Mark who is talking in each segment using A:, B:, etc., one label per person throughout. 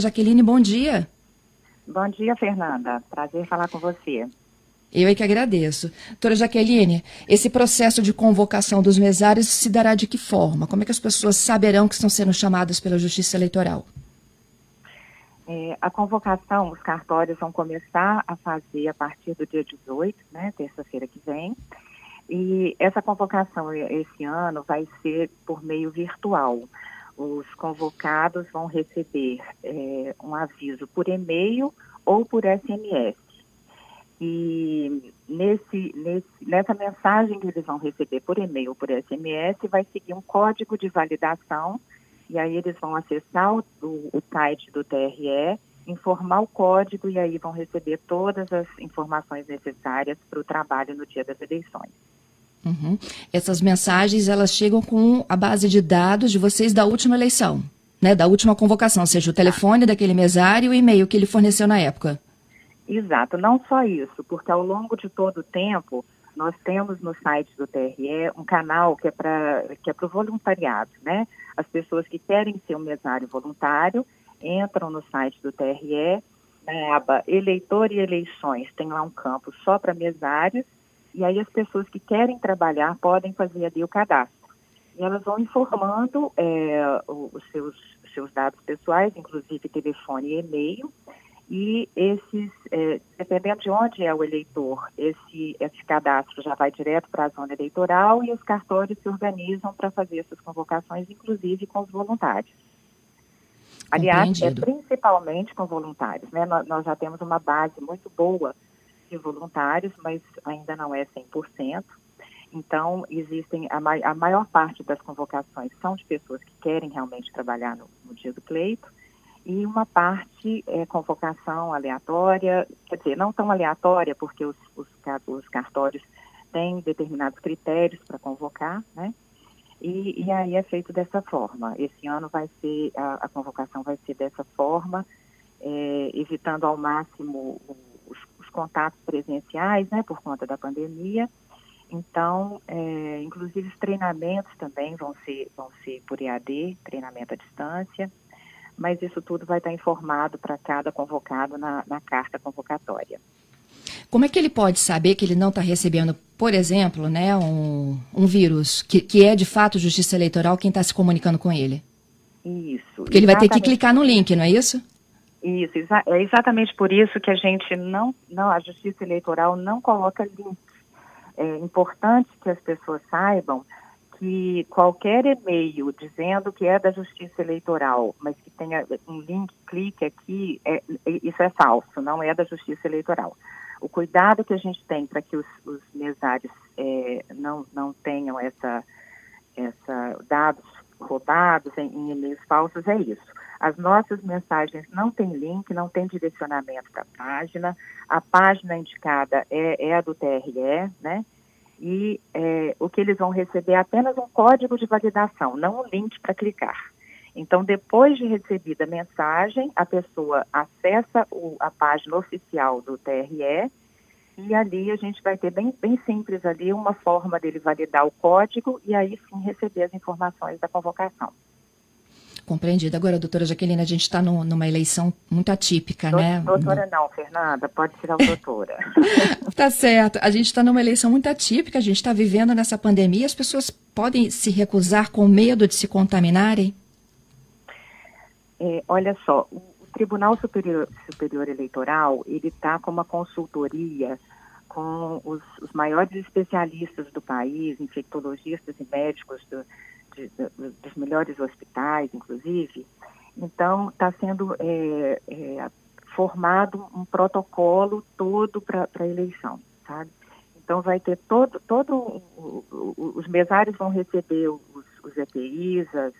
A: Jaqueline, bom dia.
B: Bom dia, Fernanda. Prazer falar com você.
A: Eu é que agradeço. Doutora Jaqueline, esse processo de convocação dos mesários se dará de que forma? Como é que as pessoas saberão que estão sendo chamadas pela Justiça Eleitoral?
B: É, a convocação, os cartórios vão começar a fazer a partir do dia 18, né, terça-feira que vem. E essa convocação esse ano vai ser por meio virtual os convocados vão receber é, um aviso por e-mail ou por SMS. E nesse, nesse, nessa mensagem que eles vão receber por e-mail ou por SMS, vai seguir um código de validação, e aí eles vão acessar o, o site do TRE, informar o código, e aí vão receber todas as informações necessárias para o trabalho no dia das eleições.
A: Uhum. Essas mensagens elas chegam com a base de dados de vocês da última eleição, né? Da última convocação, seja, o telefone daquele mesário e o e-mail que ele forneceu na época.
B: Exato, não só isso, porque ao longo de todo o tempo nós temos no site do TRE um canal que é para que é para o voluntariado, né? As pessoas que querem ser um mesário voluntário entram no site do TRE na aba eleitor e eleições tem lá um campo só para mesários e aí as pessoas que querem trabalhar podem fazer ali o cadastro. E elas vão informando é, os seus, seus dados pessoais, inclusive telefone e e-mail, e esses, é, dependendo de onde é o eleitor, esse, esse cadastro já vai direto para a zona eleitoral e os cartórios se organizam para fazer essas convocações, inclusive com os voluntários. Aliás, é principalmente com voluntários. Né? Nós, nós já temos uma base muito boa de voluntários, mas ainda não é 100%. Então, existem, a, a maior parte das convocações são de pessoas que querem realmente trabalhar no, no dia do pleito, e uma parte é convocação aleatória, quer dizer, não tão aleatória, porque os, os, os cartórios têm determinados critérios para convocar, né? E, e, aí é feito dessa forma. Esse ano vai ser, a, a convocação vai ser dessa forma, é, evitando ao máximo o contatos presenciais, né, por conta da pandemia. Então, é, inclusive os treinamentos também vão ser, vão ser por EAD, treinamento à distância, mas isso tudo vai estar informado para cada convocado na, na carta convocatória.
A: Como é que ele pode saber que ele não está recebendo, por exemplo, né, um, um vírus, que, que é de fato justiça eleitoral quem está se comunicando com ele?
B: Isso.
A: Porque ele vai ter que clicar no link, não é isso?
B: Isso, é exatamente por isso que a gente não, não a Justiça Eleitoral não coloca links. É importante que as pessoas saibam que qualquer e-mail dizendo que é da Justiça Eleitoral, mas que tenha um link, clique aqui, é, isso é falso, não é da Justiça Eleitoral. O cuidado que a gente tem para que os, os mesários é, não, não tenham essa, essa dados roubados em, em e-mails falsos é isso. As nossas mensagens não têm link, não tem direcionamento para a página. A página indicada é, é, a do TRE, né? E é, o que eles vão receber é apenas um código de validação, não um link para clicar. Então, depois de recebida a mensagem, a pessoa acessa o, a página oficial do TRE e ali a gente vai ter bem, bem simples ali uma forma dele validar o código e aí sim receber as informações da convocação.
A: Compreendido. Agora, doutora Jaqueline, a gente está numa eleição muito atípica,
B: Do,
A: né?
B: Doutora não, Fernanda, pode tirar o doutora.
A: tá certo. A gente está numa eleição muito atípica, a gente está vivendo nessa pandemia, as pessoas podem se recusar com medo de se contaminarem?
B: É, olha só, o Tribunal Superior, Superior Eleitoral, ele está com uma consultoria com os, os maiores especialistas do país, infectologistas e médicos do, de, de, dos melhores hospitais, inclusive. Então, está sendo é, é, formado um protocolo todo para a eleição, sabe? Então, vai ter todo, todo o, o, os mesários vão receber os, os EPIs, as,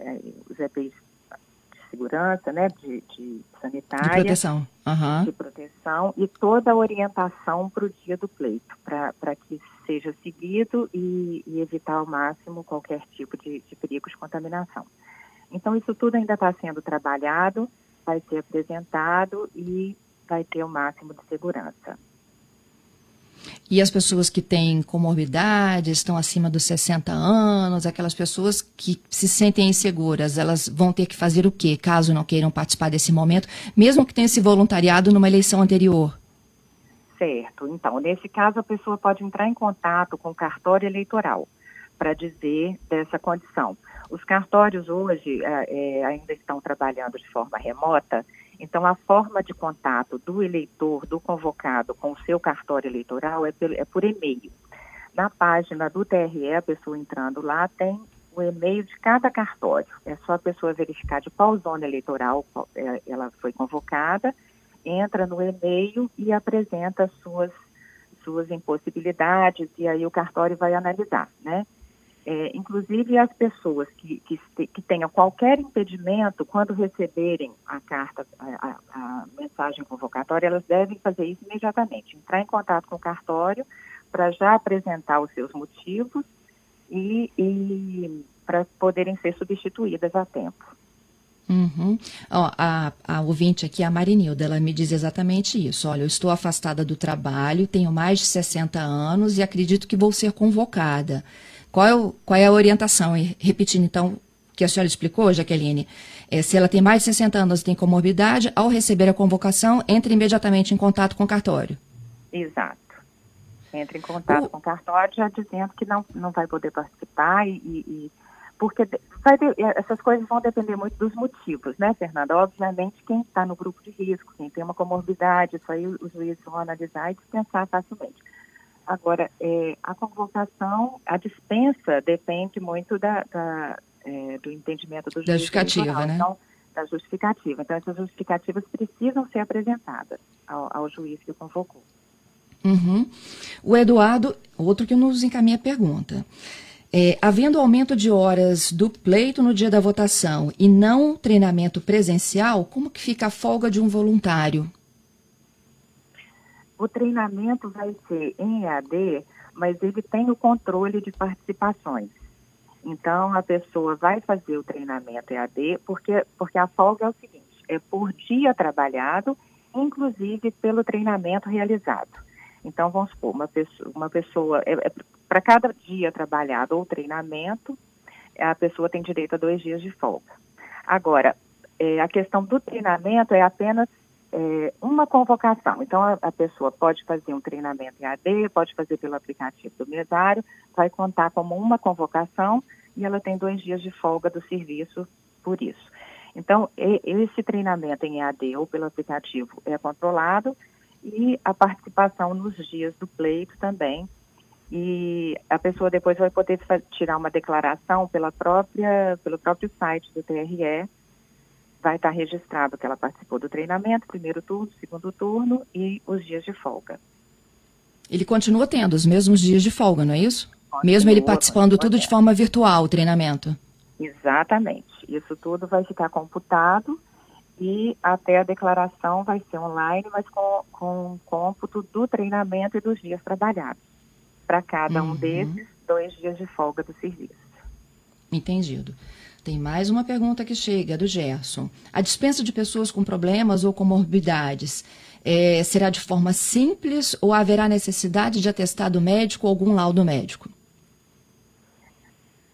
B: é, os EPIs de segurança, né, de, de sanitária.
A: De proteção. Uhum.
B: De proteção e toda a orientação para o dia do pleito, para que seja seguido e, e, evitar ao máximo qualquer tipo de, de perigo de contaminação. Então, isso tudo ainda está sendo trabalhado, vai ser apresentado e vai ter o máximo de segurança.
A: E as pessoas que têm comorbidades, estão acima dos 60 anos, aquelas pessoas que se sentem inseguras, elas vão ter que fazer o quê, caso não queiram participar desse momento, mesmo que tenha se voluntariado numa eleição anterior?
B: Certo. Então, nesse caso, a pessoa pode entrar em contato com o cartório eleitoral para dizer dessa condição. Os cartórios hoje é, ainda estão trabalhando de forma remota, então a forma de contato do eleitor, do convocado com o seu cartório eleitoral é, é por e-mail. Na página do TRE, a pessoa entrando lá tem o e-mail de cada cartório. É só a pessoa verificar de qual zona eleitoral é, ela foi convocada, entra no e-mail e apresenta suas suas impossibilidades e aí o cartório vai analisar, né? É, inclusive as pessoas que, que, que, tenham qualquer impedimento, quando receberem a carta, a, a, a, mensagem convocatória, elas devem fazer isso imediatamente, entrar em contato com o cartório para já apresentar os seus motivos e, e para poderem ser substituídas a tempo.
A: Uhum. Ó, a, a ouvinte aqui, a Marinilda, ela me diz exatamente isso. Olha, eu estou afastada do trabalho, tenho mais de 60 anos e acredito que vou ser convocada. Qual é, o, qual é a orientação? E, repetindo, então, que a senhora explicou, Jaqueline, é, se ela tem mais de 60 anos e tem comorbidade, ao receber a convocação, entre imediatamente em contato com o cartório.
B: Exato. Entre em contato o... com o cartório já dizendo que não, não vai poder participar e, e porque vai, essas coisas vão depender muito dos motivos, né, Fernanda? Obviamente, quem está no grupo de risco, quem tem uma comorbidade, isso aí os juízes vão analisar e dispensar facilmente. Agora, é, a convocação, a dispensa depende muito da, da é, do entendimento do juiz.
A: Da justificativa, né?
B: Então, da justificativa. Então, essas justificativas precisam ser apresentadas ao, ao juiz que o convocou.
A: Uhum. O Eduardo, outro que nos encaminha a pergunta. É, havendo aumento de horas do pleito no dia da votação e não treinamento presencial, como que fica a folga de um voluntário?
B: O treinamento vai ser em EAD, mas ele tem o controle de participações. Então, a pessoa vai fazer o treinamento EAD, porque, porque a folga é o seguinte: é por dia trabalhado, inclusive pelo treinamento realizado. Então, vamos supor, uma pessoa, uma pessoa é, é para cada dia trabalhado ou treinamento, a pessoa tem direito a dois dias de folga. Agora, é, a questão do treinamento é apenas é, uma convocação. Então, a, a, pessoa pode fazer um treinamento em AD, pode fazer pelo aplicativo do mesário, vai contar como uma convocação e ela tem dois dias de folga do serviço por isso. Então, esse treinamento em EAD ou pelo aplicativo é controlado e a participação nos dias do pleito também. E a pessoa depois vai poder tirar uma declaração pela própria, pelo próprio site do TRE vai estar registrado que ela participou do treinamento, primeiro turno, segundo turno e os dias de folga.
A: Ele continua tendo os mesmos dias de folga, não é isso? Continua, Mesmo ele participando tudo de forma virtual, o treinamento.
B: Exatamente. Isso tudo vai ficar computado e até a declaração vai ser online, mas com, com cômputo do treinamento e dos dias trabalhados. Para cada uhum. um desses, dois dias de folga do serviço.
A: Entendido. Tem mais uma pergunta que chega, do Gerson. A dispensa de pessoas com problemas ou comorbidades é, será de forma simples ou haverá necessidade de atestado médico ou algum laudo médico?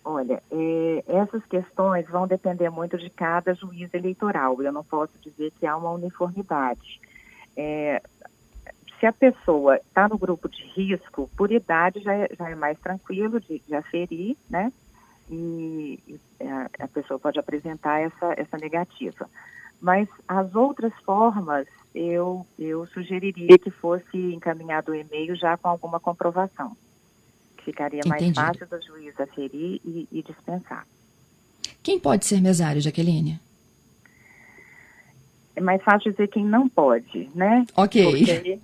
B: Olha, é, essas questões vão depender muito de cada juiz eleitoral. Eu não posso dizer que há uma uniformidade. É, se a pessoa está no grupo de risco, por idade já é, já é mais tranquilo de, de aferir, né? e, a, a, pessoa pode apresentar essa, essa negativa. Mas as outras formas, eu, eu sugeriria que fosse encaminhado o e-mail já com alguma comprovação. Ficaria mais fácil do juiz aferir e, e dispensar.
A: Quem pode ser mesário, Jaqueline?
B: É mais fácil dizer quem não pode, né?
A: Ok.
B: Porque,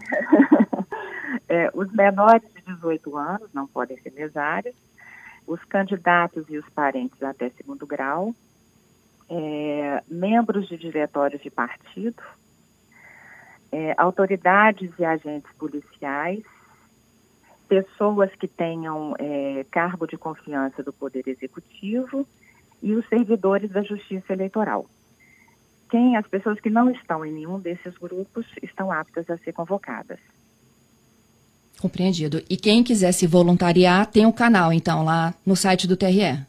B: é, os menores de 18 anos não podem ser mesários os candidatos e os parentes até segundo grau, é, membros de diretórios de partido, é, autoridades e agentes policiais, pessoas que tenham é, cargo de confiança do Poder Executivo e os servidores da Justiça Eleitoral. Quem as pessoas que não estão em nenhum desses grupos estão aptas a ser convocadas.
A: Compreendido. E quem quiser se voluntariar, tem um canal, então, lá no site do TRE.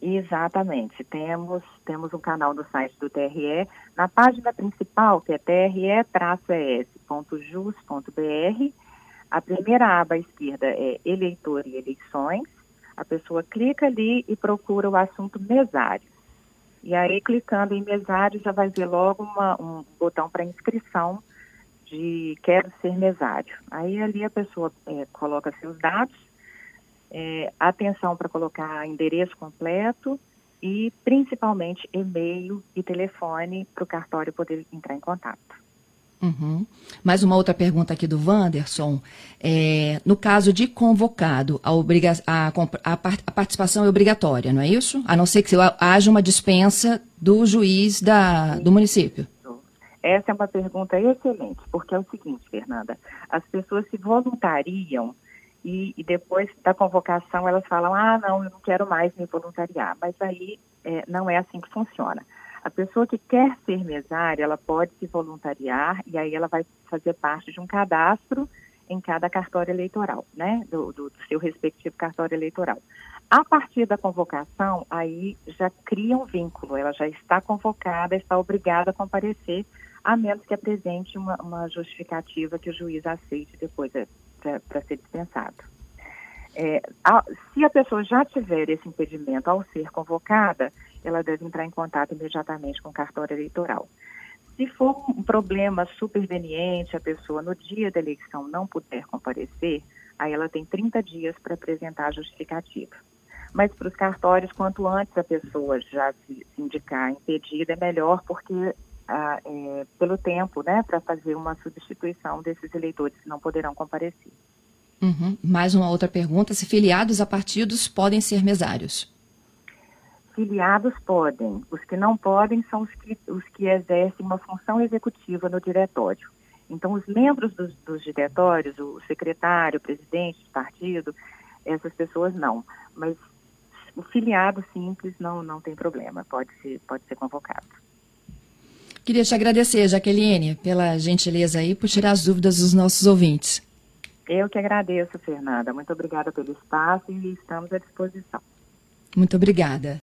B: Exatamente. Temos, temos um canal no site do TRE. Na página principal, que é tre-es.jus.br, a primeira aba à esquerda é eleitor e eleições. A pessoa clica ali e procura o assunto mesário. E aí, clicando em mesário, já vai ver logo uma, um botão para inscrição de quero ser mesário. Aí ali a pessoa é, coloca seus dados é, atenção para colocar endereço completo e principalmente e-mail e telefone para o cartório poder entrar em contato.
A: Uhum. Mais uma outra pergunta aqui do Wanderson. É, no caso de convocado, a, obriga a, a, a, participação é obrigatória, não é isso? A não ser que haja uma dispensa do juiz da, do município.
B: Essa é uma pergunta excelente, porque é o seguinte, Fernanda, as pessoas se voluntariam e, e, depois da convocação elas falam, ah, não, eu não quero mais me voluntariar. Mas aí é, não é assim que funciona. A pessoa que quer ser mesária, ela pode se voluntariar e aí ela vai fazer parte de um cadastro em cada cartório eleitoral, né, do, do, seu respectivo cartório eleitoral. A partir da convocação, aí já cria um vínculo, ela já está convocada, está obrigada a comparecer, a menos que apresente uma, uma justificativa que o juiz aceite depois é, para ser dispensado. É, a, se a pessoa já tiver esse impedimento ao ser convocada, ela deve entrar em contato imediatamente com o cartório eleitoral. Se for um problema superveniente, a pessoa no dia da eleição não puder comparecer, aí ela tem 30 dias para apresentar a justificativa. Mas para os cartórios, quanto antes a pessoa já se, indicar impedida, é melhor, porque ah, é, pelo tempo, né, para fazer uma substituição desses eleitores que não poderão comparecer.
A: Uhum. Mais uma outra pergunta: se filiados a partidos podem ser mesários?
B: Filiados podem. Os que não podem são os que, os que exercem uma função executiva no diretório. Então, os membros dos, dos diretórios, o secretário, o presidente do partido, essas pessoas não. Mas o filiado simples não, não tem problema, pode ser, pode ser convocado.
A: Queria te agradecer, Jaqueline, pela gentileza aí, por tirar as dúvidas dos nossos ouvintes.
B: Eu que agradeço, Fernanda. Muito obrigada pelo espaço e estamos à disposição.
A: Muito obrigada.